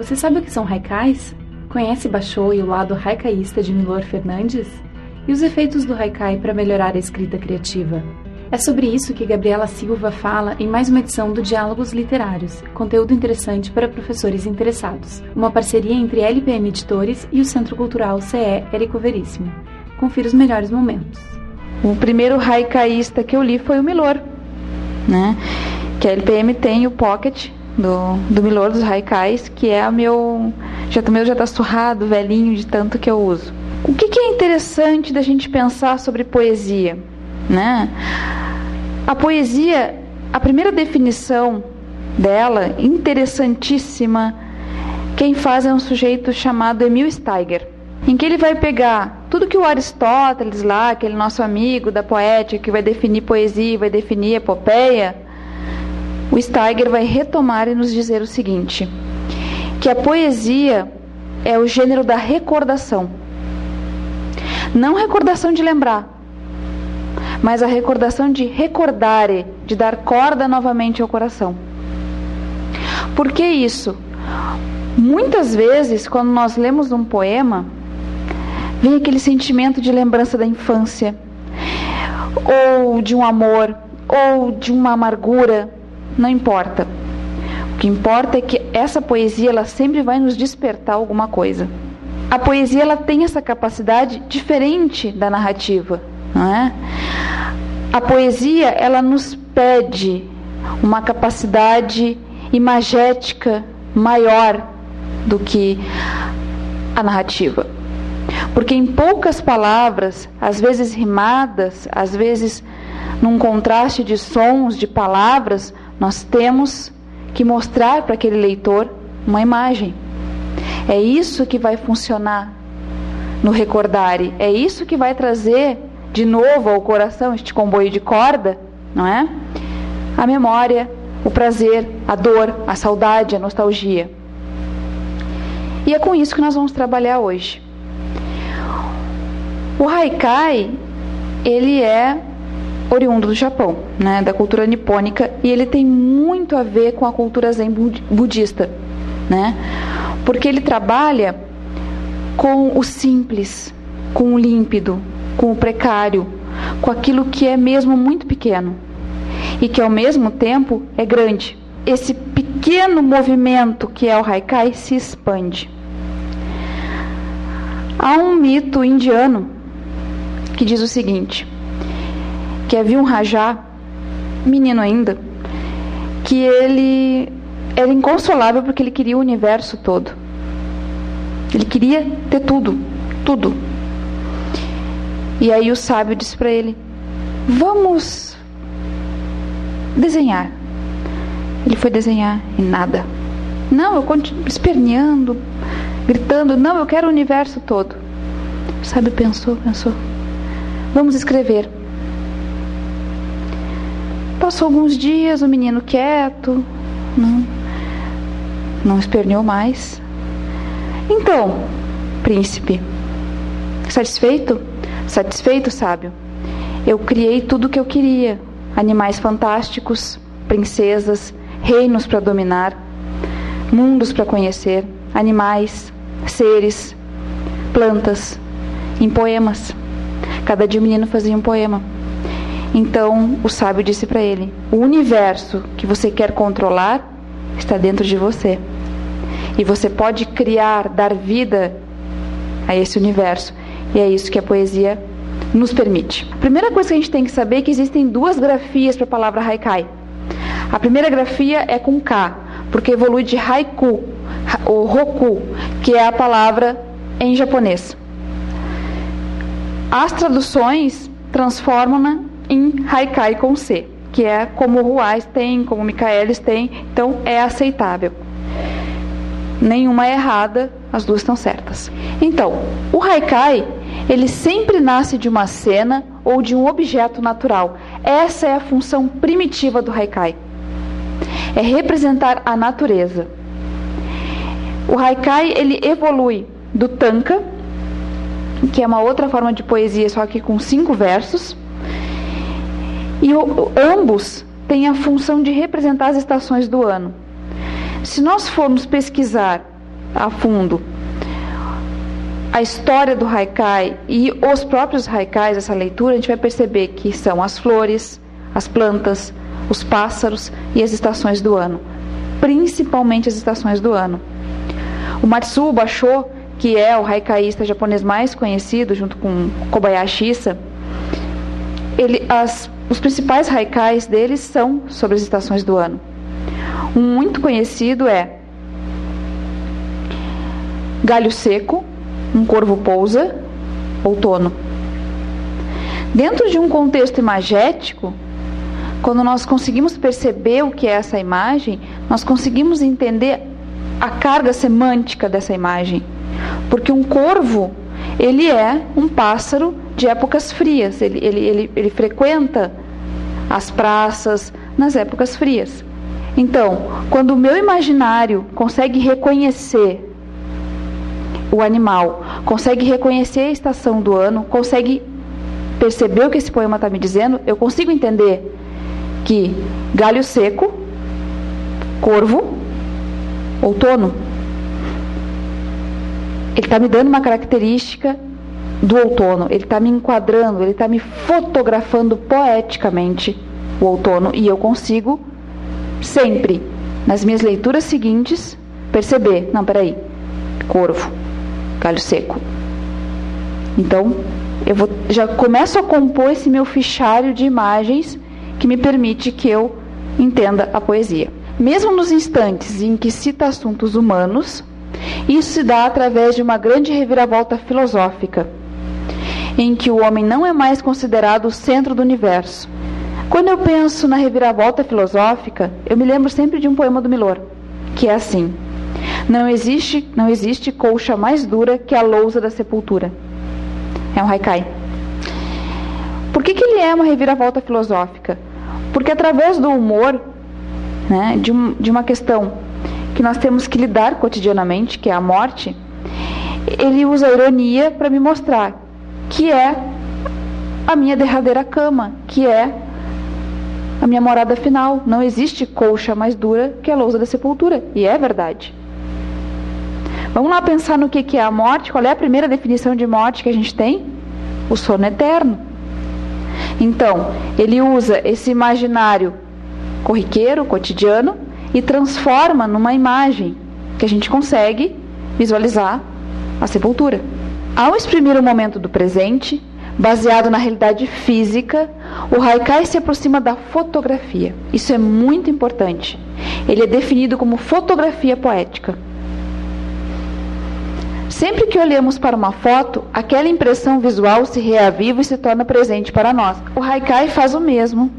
Você sabe o que são haikais? Conhece Basho e o lado haikaísta de Milor Fernandes? E os efeitos do haikai para melhorar a escrita criativa? É sobre isso que Gabriela Silva fala em mais uma edição do Diálogos Literários, conteúdo interessante para professores interessados. Uma parceria entre LPM Editores e o Centro Cultural CE Érico Veríssimo. Confira os melhores momentos. O primeiro haikaísta que eu li foi o Milor, né? Que a LPM tem o Pocket do, do Milor dos haikais, que é o meu já também já está surrado, velhinho de tanto que eu uso. O que, que é interessante da gente pensar sobre poesia, né? A poesia, a primeira definição dela, interessantíssima, quem faz é um sujeito chamado Emil Steiger, em que ele vai pegar tudo que o Aristóteles lá, aquele nosso amigo da poética que vai definir poesia, vai definir epopeia, o Steiger vai retomar e nos dizer o seguinte: que a poesia é o gênero da recordação. Não recordação de lembrar, mas a recordação de recordare, de dar corda novamente ao coração. Por que isso? Muitas vezes, quando nós lemos um poema, vem aquele sentimento de lembrança da infância, ou de um amor, ou de uma amargura, não importa. O que importa é que essa poesia ela sempre vai nos despertar alguma coisa. A poesia ela tem essa capacidade diferente da narrativa, não é? A poesia ela nos pede uma capacidade imagética maior do que a narrativa. Porque em poucas palavras, às vezes rimadas, às vezes num contraste de sons, de palavras, nós temos que mostrar para aquele leitor uma imagem. É isso que vai funcionar no recordare, é isso que vai trazer de novo ao coração este comboio de corda, não é? A memória, o prazer, a dor, a saudade, a nostalgia. E é com isso que nós vamos trabalhar hoje. O haikai, ele é oriundo do Japão, né, da cultura nipônica, e ele tem muito a ver com a cultura zen budista, né? Porque ele trabalha com o simples, com o límpido, com o precário, com aquilo que é mesmo muito pequeno e que ao mesmo tempo é grande. Esse pequeno movimento que é o haikai se expande. Há um mito indiano que diz o seguinte: que havia um rajá, menino ainda, que ele era inconsolável porque ele queria o universo todo. Ele queria ter tudo, tudo. E aí o sábio disse para ele: Vamos desenhar. Ele foi desenhar e nada. Não, eu continuo esperneando, gritando: Não, eu quero o universo todo. O sábio pensou, pensou: Vamos escrever. Passou alguns dias, o menino quieto, não, não esperneou mais. Então, príncipe, satisfeito? Satisfeito, sábio? Eu criei tudo o que eu queria: animais fantásticos, princesas, reinos para dominar, mundos para conhecer, animais, seres, plantas, em poemas. Cada dia o menino fazia um poema. Então o sábio disse para ele: O universo que você quer controlar está dentro de você. E você pode criar, dar vida a esse universo. E é isso que a poesia nos permite. A primeira coisa que a gente tem que saber é que existem duas grafias para a palavra haikai. A primeira grafia é com K, porque evolui de haiku, ou roku, que é a palavra em japonês. As traduções transformam-na em haikai com C, que é como Ruais tem, como o Michaelis tem, então é aceitável. Nenhuma é errada, as duas estão certas. Então, o haikai ele sempre nasce de uma cena ou de um objeto natural. Essa é a função primitiva do haikai. É representar a natureza. O haikai ele evolui do tanka, que é uma outra forma de poesia, só que com cinco versos, e o, ambos têm a função de representar as estações do ano. Se nós formos pesquisar a fundo a história do haikai e os próprios haikais, essa leitura, a gente vai perceber que são as flores, as plantas, os pássaros e as estações do ano, principalmente as estações do ano. O Matsuo Basho, que é o haikaísta japonês mais conhecido, junto com Kobayashi Issa, ele, as, os principais haikais deles são sobre as estações do ano. Um muito conhecido é Galho Seco, um corvo pousa, outono. Dentro de um contexto imagético, quando nós conseguimos perceber o que é essa imagem, nós conseguimos entender a carga semântica dessa imagem. Porque um corvo, ele é um pássaro de épocas frias, ele, ele, ele, ele frequenta as praças nas épocas frias. Então, quando o meu imaginário consegue reconhecer o animal, consegue reconhecer a estação do ano, consegue perceber o que esse poema está me dizendo, eu consigo entender que galho seco, corvo, outono. Ele está me dando uma característica do outono, ele está me enquadrando, ele está me fotografando poeticamente o outono e eu consigo sempre, nas minhas leituras seguintes, perceber: não, peraí, corvo, galho seco. Então, eu vou, já começo a compor esse meu fichário de imagens que me permite que eu entenda a poesia. Mesmo nos instantes em que cita assuntos humanos, isso se dá através de uma grande reviravolta filosófica, em que o homem não é mais considerado o centro do universo. Quando eu penso na reviravolta filosófica, eu me lembro sempre de um poema do Milor, que é assim: não existe, não existe colcha mais dura que a lousa da sepultura. É um haikai. Por que, que ele é uma reviravolta filosófica? Porque através do humor, né, de, um, de uma questão que nós temos que lidar cotidianamente, que é a morte, ele usa a ironia para me mostrar que é a minha derradeira cama, que é a minha morada final. Não existe colcha mais dura que a lousa da sepultura. E é verdade. Vamos lá pensar no que é a morte. Qual é a primeira definição de morte que a gente tem? O sono eterno. Então, ele usa esse imaginário corriqueiro, cotidiano, e transforma numa imagem que a gente consegue visualizar a sepultura. Ao exprimir o momento do presente, baseado na realidade física, o haikai se aproxima da fotografia. Isso é muito importante. Ele é definido como fotografia poética. Sempre que olhamos para uma foto, aquela impressão visual se reaviva e se torna presente para nós. O haikai faz o mesmo,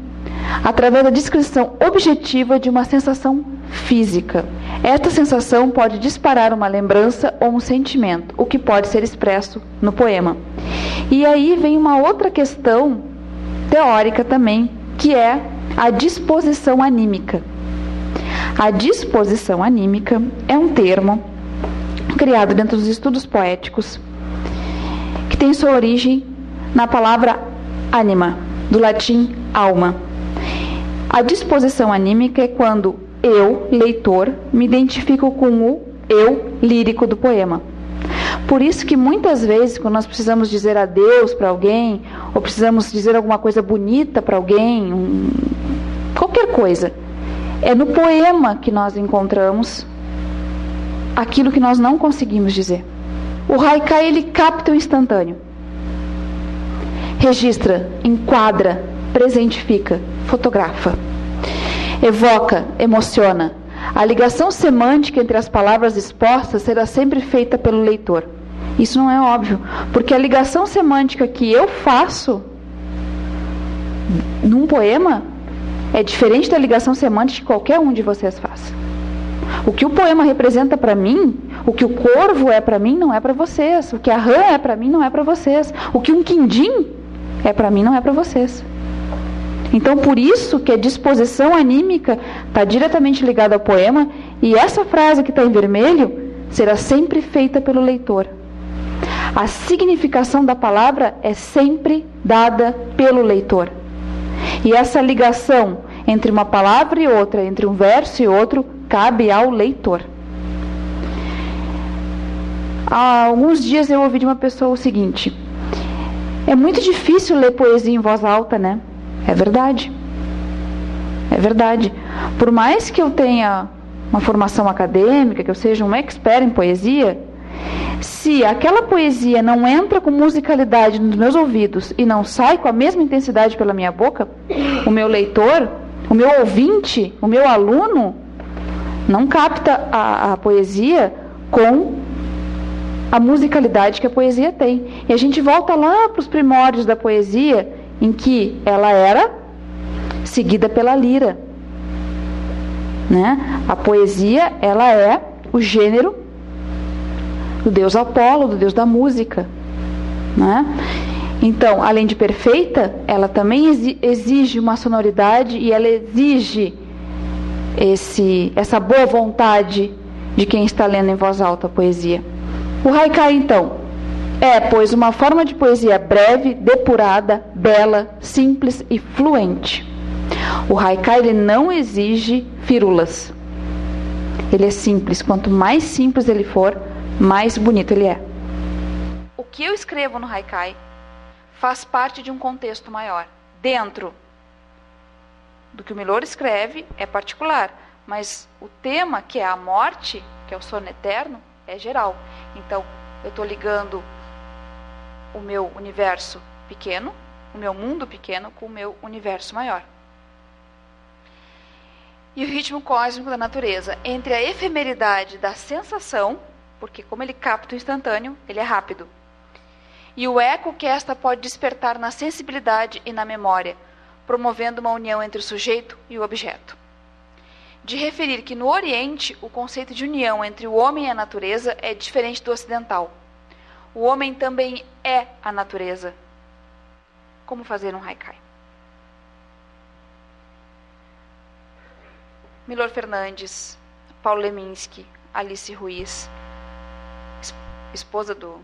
através da descrição objetiva de uma sensação física. Esta sensação pode disparar uma lembrança ou um sentimento, o que pode ser expresso no poema. E aí vem uma outra questão teórica também, que é a disposição anímica. A disposição anímica é um termo criado dentro dos estudos poéticos, que tem sua origem na palavra anima, do latim alma. A disposição anímica é quando eu, leitor, me identifico com o eu lírico do poema. Por isso que muitas vezes, quando nós precisamos dizer adeus para alguém, ou precisamos dizer alguma coisa bonita para alguém, um, qualquer coisa, é no poema que nós encontramos aquilo que nós não conseguimos dizer. O haikai ele capta o instantâneo. Registra, enquadra, presentifica, fotografa. Evoca, emociona. A ligação semântica entre as palavras expostas será sempre feita pelo leitor. Isso não é óbvio, porque a ligação semântica que eu faço num poema é diferente da ligação semântica que qualquer um de vocês faça. O que o poema representa para mim, o que o corvo é para mim, não é para vocês. O que a rã é para mim, não é para vocês. O que um quindim é para mim, não é para vocês. Então, por isso que a disposição anímica está diretamente ligada ao poema, e essa frase que está em vermelho será sempre feita pelo leitor. A significação da palavra é sempre dada pelo leitor. E essa ligação entre uma palavra e outra, entre um verso e outro, cabe ao leitor. Há alguns dias eu ouvi de uma pessoa o seguinte: é muito difícil ler poesia em voz alta, né? É verdade. É verdade. Por mais que eu tenha uma formação acadêmica, que eu seja um expert em poesia, se aquela poesia não entra com musicalidade nos meus ouvidos e não sai com a mesma intensidade pela minha boca, o meu leitor, o meu ouvinte, o meu aluno, não capta a, a poesia com a musicalidade que a poesia tem. E a gente volta lá para os primórdios da poesia, em que ela era seguida pela lira. Né? A poesia, ela é o gênero do deus Apolo, do deus da música. Né? Então, além de perfeita, ela também exige uma sonoridade e ela exige esse, essa boa vontade de quem está lendo em voz alta a poesia. O haikai, então, é, pois, uma forma de poesia breve, depurada, bela, simples e fluente. O haikai ele não exige firulas. Ele é simples. Quanto mais simples ele for, mais bonito ele é. O que eu escrevo no haikai faz parte de um contexto maior. Dentro do que o Milor escreve é particular, mas o tema, que é a morte, que é o sono eterno, é geral. Então, eu estou ligando o meu universo pequeno, o meu mundo pequeno, com o meu universo maior. E o ritmo cósmico da natureza, entre a efemeridade da sensação, porque como ele capta o instantâneo, ele é rápido, e o eco que esta pode despertar na sensibilidade e na memória, promovendo uma união entre o sujeito e o objeto. De referir que no Oriente o conceito de união entre o homem e a natureza é diferente do ocidental. O homem também é a natureza. Como fazer um haikai? Milor Fernandes, Paulo Leminski, Alice Ruiz, esposa do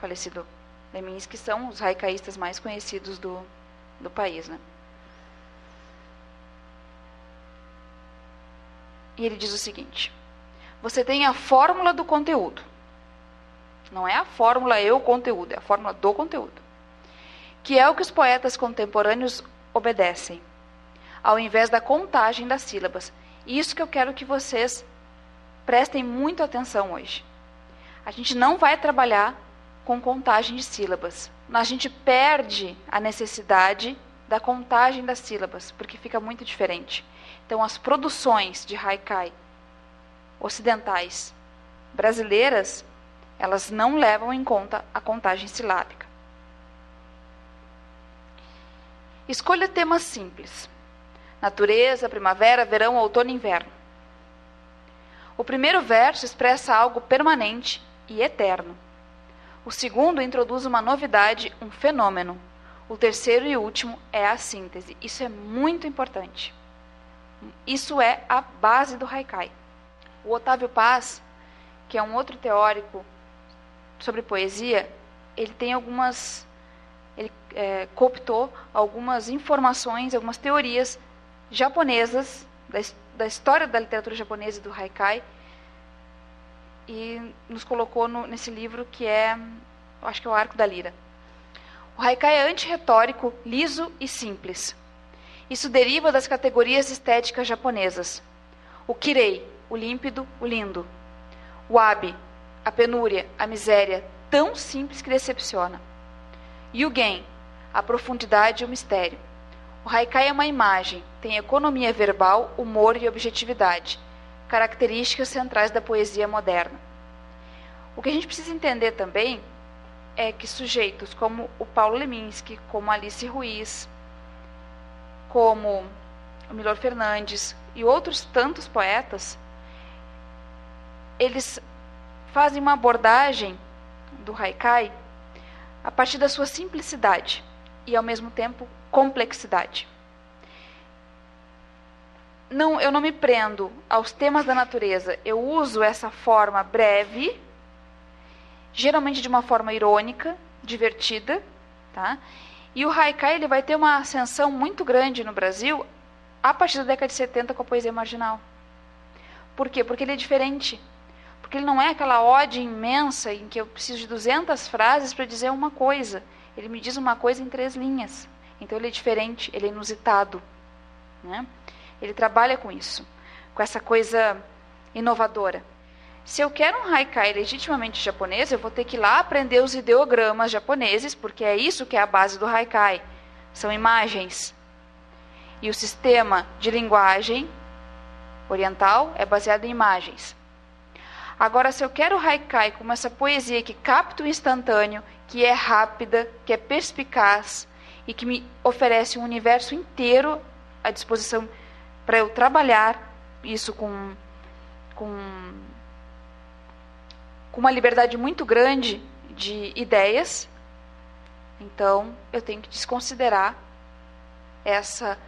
falecido Leminski, são os haikaístas mais conhecidos do, do país. Né? E ele diz o seguinte: você tem a fórmula do conteúdo. Não é a fórmula eu conteúdo, é a fórmula do conteúdo. Que é o que os poetas contemporâneos obedecem, ao invés da contagem das sílabas. Isso que eu quero que vocês prestem muito atenção hoje. A gente não vai trabalhar com contagem de sílabas. A gente perde a necessidade da contagem das sílabas, porque fica muito diferente. Então, as produções de haikai ocidentais brasileiras, elas não levam em conta a contagem silábica. Escolha temas simples: natureza, primavera, verão, outono e inverno. O primeiro verso expressa algo permanente e eterno. O segundo introduz uma novidade, um fenômeno. O terceiro e último é a síntese. Isso é muito importante. Isso é a base do haikai. O Otávio Paz, que é um outro teórico sobre poesia, ele tem algumas. Ele é, cooptou algumas informações, algumas teorias japonesas, da, da história da literatura japonesa e do haikai, e nos colocou no, nesse livro que é, acho que é o Arco da Lira. O haikai é antirretórico, liso e simples. Isso deriva das categorias estéticas japonesas. O kirei, o límpido, o lindo. O abi, a penúria, a miséria, tão simples que decepciona. E o gen, a profundidade e o mistério. O haikai é uma imagem, tem economia verbal, humor e objetividade, características centrais da poesia moderna. O que a gente precisa entender também é que sujeitos como o Paulo Leminski, como Alice Ruiz, como o Milor Fernandes e outros tantos poetas, eles fazem uma abordagem do haikai a partir da sua simplicidade e, ao mesmo tempo, complexidade. Não, eu não me prendo aos temas da natureza, eu uso essa forma breve, geralmente de uma forma irônica, divertida, tá? E o haikai ele vai ter uma ascensão muito grande no Brasil a partir da década de 70 com a poesia marginal. Por quê? Porque ele é diferente. Porque ele não é aquela ode imensa em que eu preciso de 200 frases para dizer uma coisa. Ele me diz uma coisa em três linhas. Então ele é diferente, ele é inusitado. Né? Ele trabalha com isso, com essa coisa inovadora. Se eu quero um haikai legitimamente japonês, eu vou ter que ir lá aprender os ideogramas japoneses, porque é isso que é a base do haikai. São imagens. E o sistema de linguagem oriental é baseado em imagens. Agora, se eu quero haikai como essa poesia que capta o instantâneo, que é rápida, que é perspicaz e que me oferece um universo inteiro à disposição para eu trabalhar isso com, com, com uma liberdade muito grande de ideias, então eu tenho que desconsiderar essa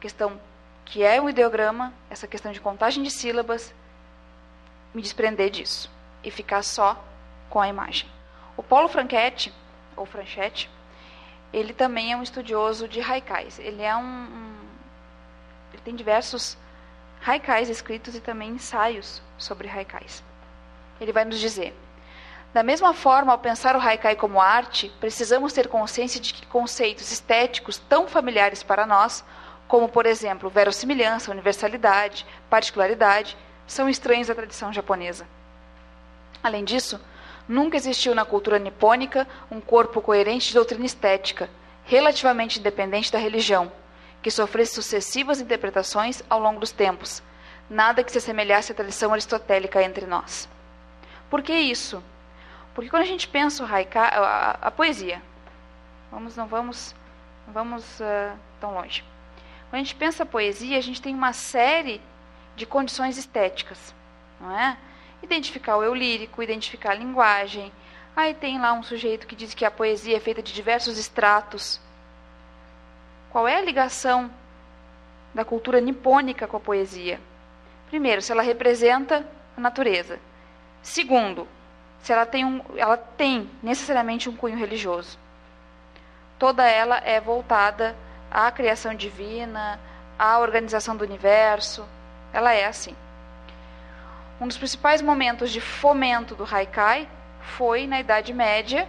questão que é um ideograma, essa questão de contagem de sílabas, me desprender disso e ficar só com a imagem. O Paulo Franchetti, ou Franchetti, ele também é um estudioso de haikais. Ele é um, um ele tem diversos haikais escritos e também ensaios sobre haikais. Ele vai nos dizer: da mesma forma, ao pensar o haikai como arte, precisamos ter consciência de que conceitos estéticos tão familiares para nós, como por exemplo verossimilhança, universalidade, particularidade, são estranhos à tradição japonesa. Além disso, nunca existiu na cultura nipônica um corpo coerente de doutrina estética, relativamente independente da religião, que sofresse sucessivas interpretações ao longo dos tempos, nada que se assemelhasse à tradição aristotélica entre nós. Por que isso? Porque quando a gente pensa o haikai, a, a, poesia, vamos, não vamos, não vamos uh, tão longe. Quando a gente pensa a poesia, a gente tem uma série de condições estéticas, não é? Identificar o eu lírico, identificar a linguagem. Aí tem lá um sujeito que diz que a poesia é feita de diversos estratos. Qual é a ligação da cultura nipônica com a poesia? Primeiro, se ela representa a natureza. Segundo, se ela tem, um, ela tem necessariamente um cunho religioso. Toda ela é voltada à criação divina, à organização do universo, ela é assim. Um dos principais momentos de fomento do haikai foi na Idade Média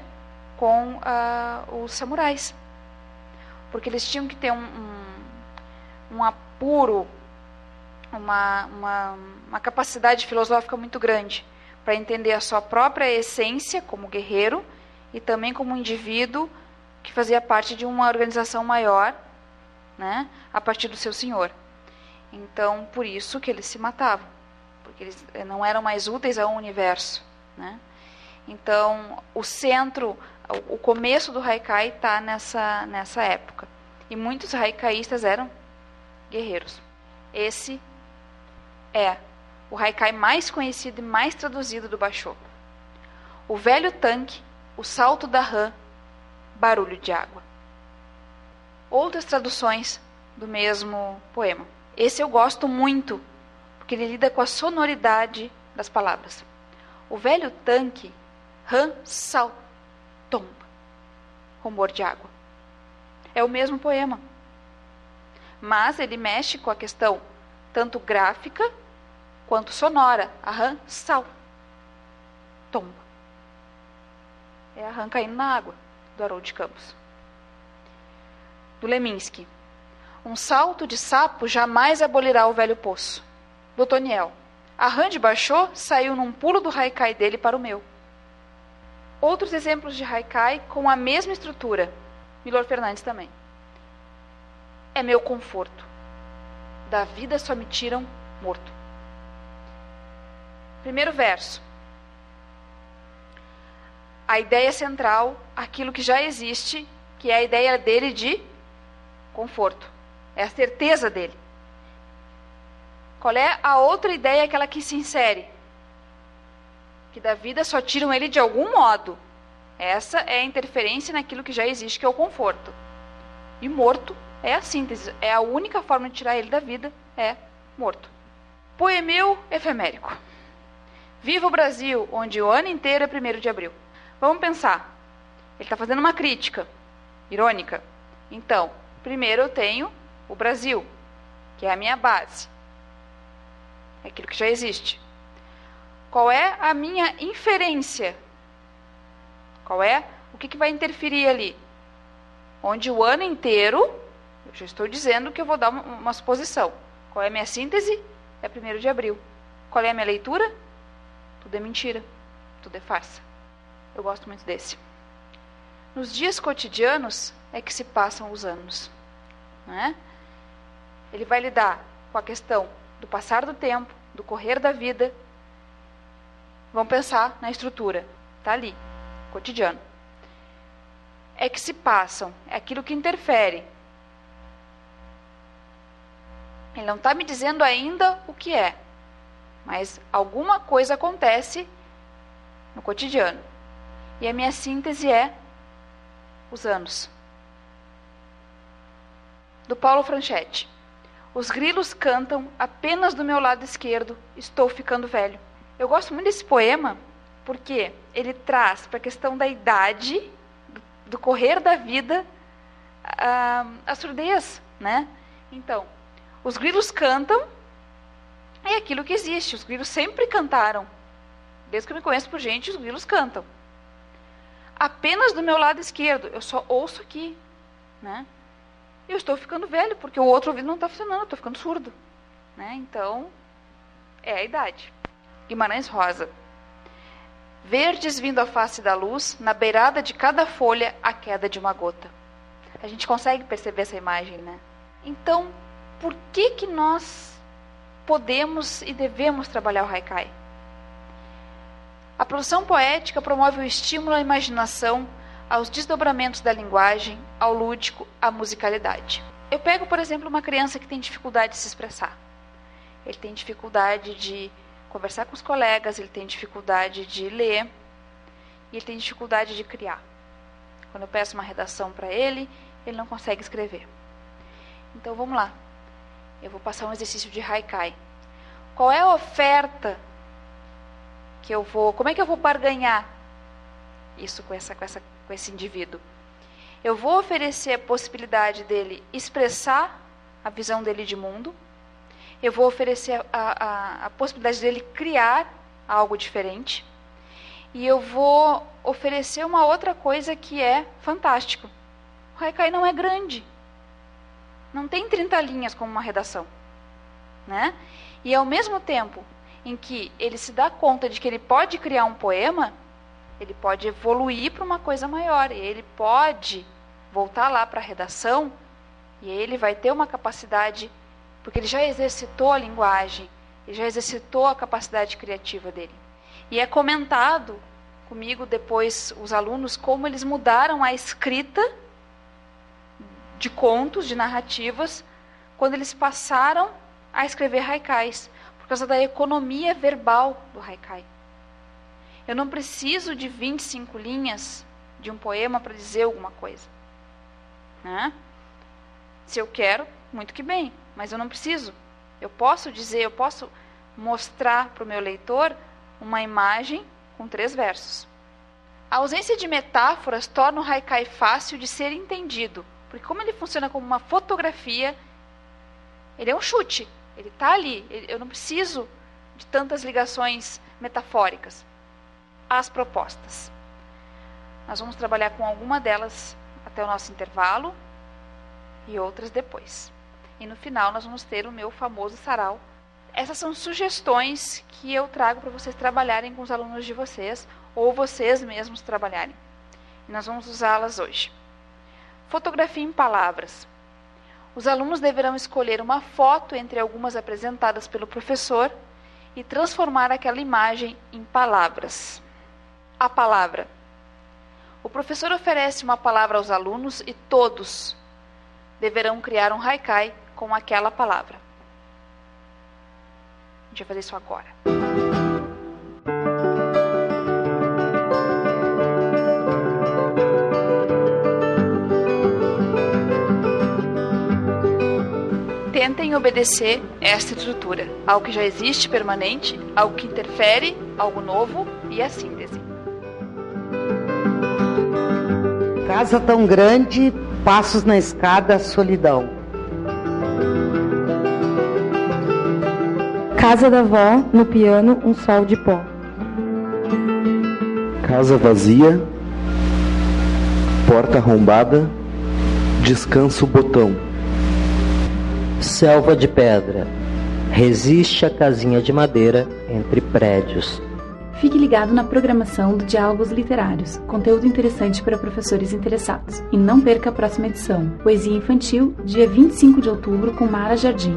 com uh, os samurais. Porque eles tinham que ter um, um, um apuro, uma, uma, uma capacidade filosófica muito grande para entender a sua própria essência como guerreiro e também como indivíduo que fazia parte de uma organização maior, né, a partir do seu senhor. Então, por isso que eles se matavam, porque eles eh, não eram mais úteis ao universo. Né? Então, o centro, o começo do haikai está nessa, nessa época. E muitos haikaístas eram guerreiros. Esse é o haikai mais conhecido e mais traduzido do Basho. O velho tanque, o salto da rã, barulho de água. Outras traduções do mesmo poema. Esse eu gosto muito, porque ele lida com a sonoridade das palavras. O velho tanque, ran, sal, tomba, rumor de água. É o mesmo poema. Mas ele mexe com a questão tanto gráfica quanto sonora. Arran, sal, tomba. É a rã caindo na água, do Haroldo de Campos. Do Leminski. Um salto de sapo jamais abolirá o velho poço. Botoniel. A Rand baixou, saiu num pulo do haikai dele para o meu. Outros exemplos de haikai com a mesma estrutura. Milor Fernandes também. É meu conforto. Da vida só me tiram morto. Primeiro verso. A ideia central, aquilo que já existe, que é a ideia dele de conforto. É a certeza dele. Qual é a outra ideia aquela que se insere? Que da vida só tiram ele de algum modo. Essa é a interferência naquilo que já existe, que é o conforto. E morto é a síntese, é a única forma de tirar ele da vida, é morto. Poemeu efemérico. Viva o Brasil, onde o ano inteiro é 1 de abril. Vamos pensar. Ele está fazendo uma crítica irônica. Então, primeiro eu tenho o Brasil, que é a minha base. É aquilo que já existe. qual é a minha inferência? Qual é? O que, que vai interferir ali? Onde o ano inteiro, eu já estou dizendo que eu vou dar uma, uma suposição. Qual é a minha síntese? É 1 de abril. Qual é a minha leitura? Tudo é mentira. Tudo é farsa. Eu gosto muito desse. Nos dias cotidianos é que se passam os anos. Né? Ele vai lidar com a questão do passar do tempo, do correr da vida. Vamos pensar na estrutura. Está ali, cotidiano. É que se passam, é aquilo que interfere. Ele não está me dizendo ainda o que é, mas alguma coisa acontece no cotidiano. E a minha síntese é os anos. Do Paulo Franchetti. Os grilos cantam apenas do meu lado esquerdo, estou ficando velho. Eu gosto muito desse poema porque ele traz para a questão da idade, do, correr da vida, a, a surdez, né? Então, os grilos cantam é aquilo que existe. Os grilos sempre cantaram. Desde que eu me conheço por gente, os grilos cantam. Apenas do meu lado esquerdo, eu só ouço aqui, né? Eu estou ficando velho, porque o outro ouvido não está funcionando, eu estou ficando surdo. Né? Então, é a idade. Guimarães Rosa. Verdes vindo à face da luz, na beirada de cada folha, a queda de uma gota. A gente consegue perceber essa imagem, né? Então, por que que nós podemos e devemos trabalhar o haikai? A produção poética promove o estímulo à imaginação, aos desdobramentos da linguagem, ao lúdico, à musicalidade. Eu pego, por exemplo, uma criança que tem dificuldade de se expressar. Ele tem dificuldade de conversar com os colegas, ele tem dificuldade de ler e ele tem dificuldade de criar. Quando eu peço uma redação para ele, ele não consegue escrever. Então vamos lá. Eu vou passar um exercício de haikai. Qual é a oferta que eu vou, como é que eu vou barganhar isso com essa com essa com esse indivíduo. Eu vou oferecer a possibilidade dele expressar a visão dele de mundo. Eu vou oferecer a, a, a possibilidade dele criar algo diferente. E eu vou oferecer uma outra coisa que é fantástico. O Haikai não é grande. Não tem 30 linhas como uma redação. Né? E ao mesmo tempo em que ele se dá conta de que ele pode criar um poema, ele pode evoluir para uma coisa maior, e ele pode voltar lá para a redação, e ele vai ter uma capacidade, porque ele já exercitou a linguagem, ele já exercitou a capacidade criativa dele. E é comentado comigo depois os alunos como eles mudaram a escrita de contos, de narrativas, quando eles passaram a escrever haikais, por causa da economia verbal do haikai. Eu não preciso de 25 linhas de um poema para dizer alguma coisa. Né? Se eu quero, muito que bem, mas eu não preciso. Eu posso dizer, eu posso mostrar para o meu leitor uma imagem com três versos. A ausência de metáforas torna o haikai fácil de ser entendido, porque como ele funciona como uma fotografia, ele é um chute, ele está ali. Eu não preciso de tantas ligações metafóricas as propostas. Nós vamos trabalhar com alguma delas até o nosso intervalo e outras depois. E no final nós vamos ter o meu famoso sarau. Essas são sugestões que eu trago para vocês trabalharem com os alunos de vocês ou vocês mesmos trabalharem. E nós vamos usá-las hoje. Fotografia em palavras. Os alunos deverão escolher uma foto entre algumas apresentadas pelo professor e transformar aquela imagem em palavras a palavra. O professor oferece uma palavra aos alunos e todos deverão criar um haikai com aquela palavra. A gente vai fazer isso agora. Tentem obedecer esta estrutura, algo que já existe permanente, algo que interfere, algo novo e a síntese. Casa tão grande, passos na escada, solidão. Casa da vó, no piano, um sol de pó. Casa vazia, porta arrombada, descanso botão. Selva de pedra, resiste a casinha de madeira entre prédios. Fique ligado na programação do Diálogos Literários, conteúdo interessante para professores interessados. E não perca a próxima edição, Poesia Infantil, dia 25 de outubro, com Mara Jardim.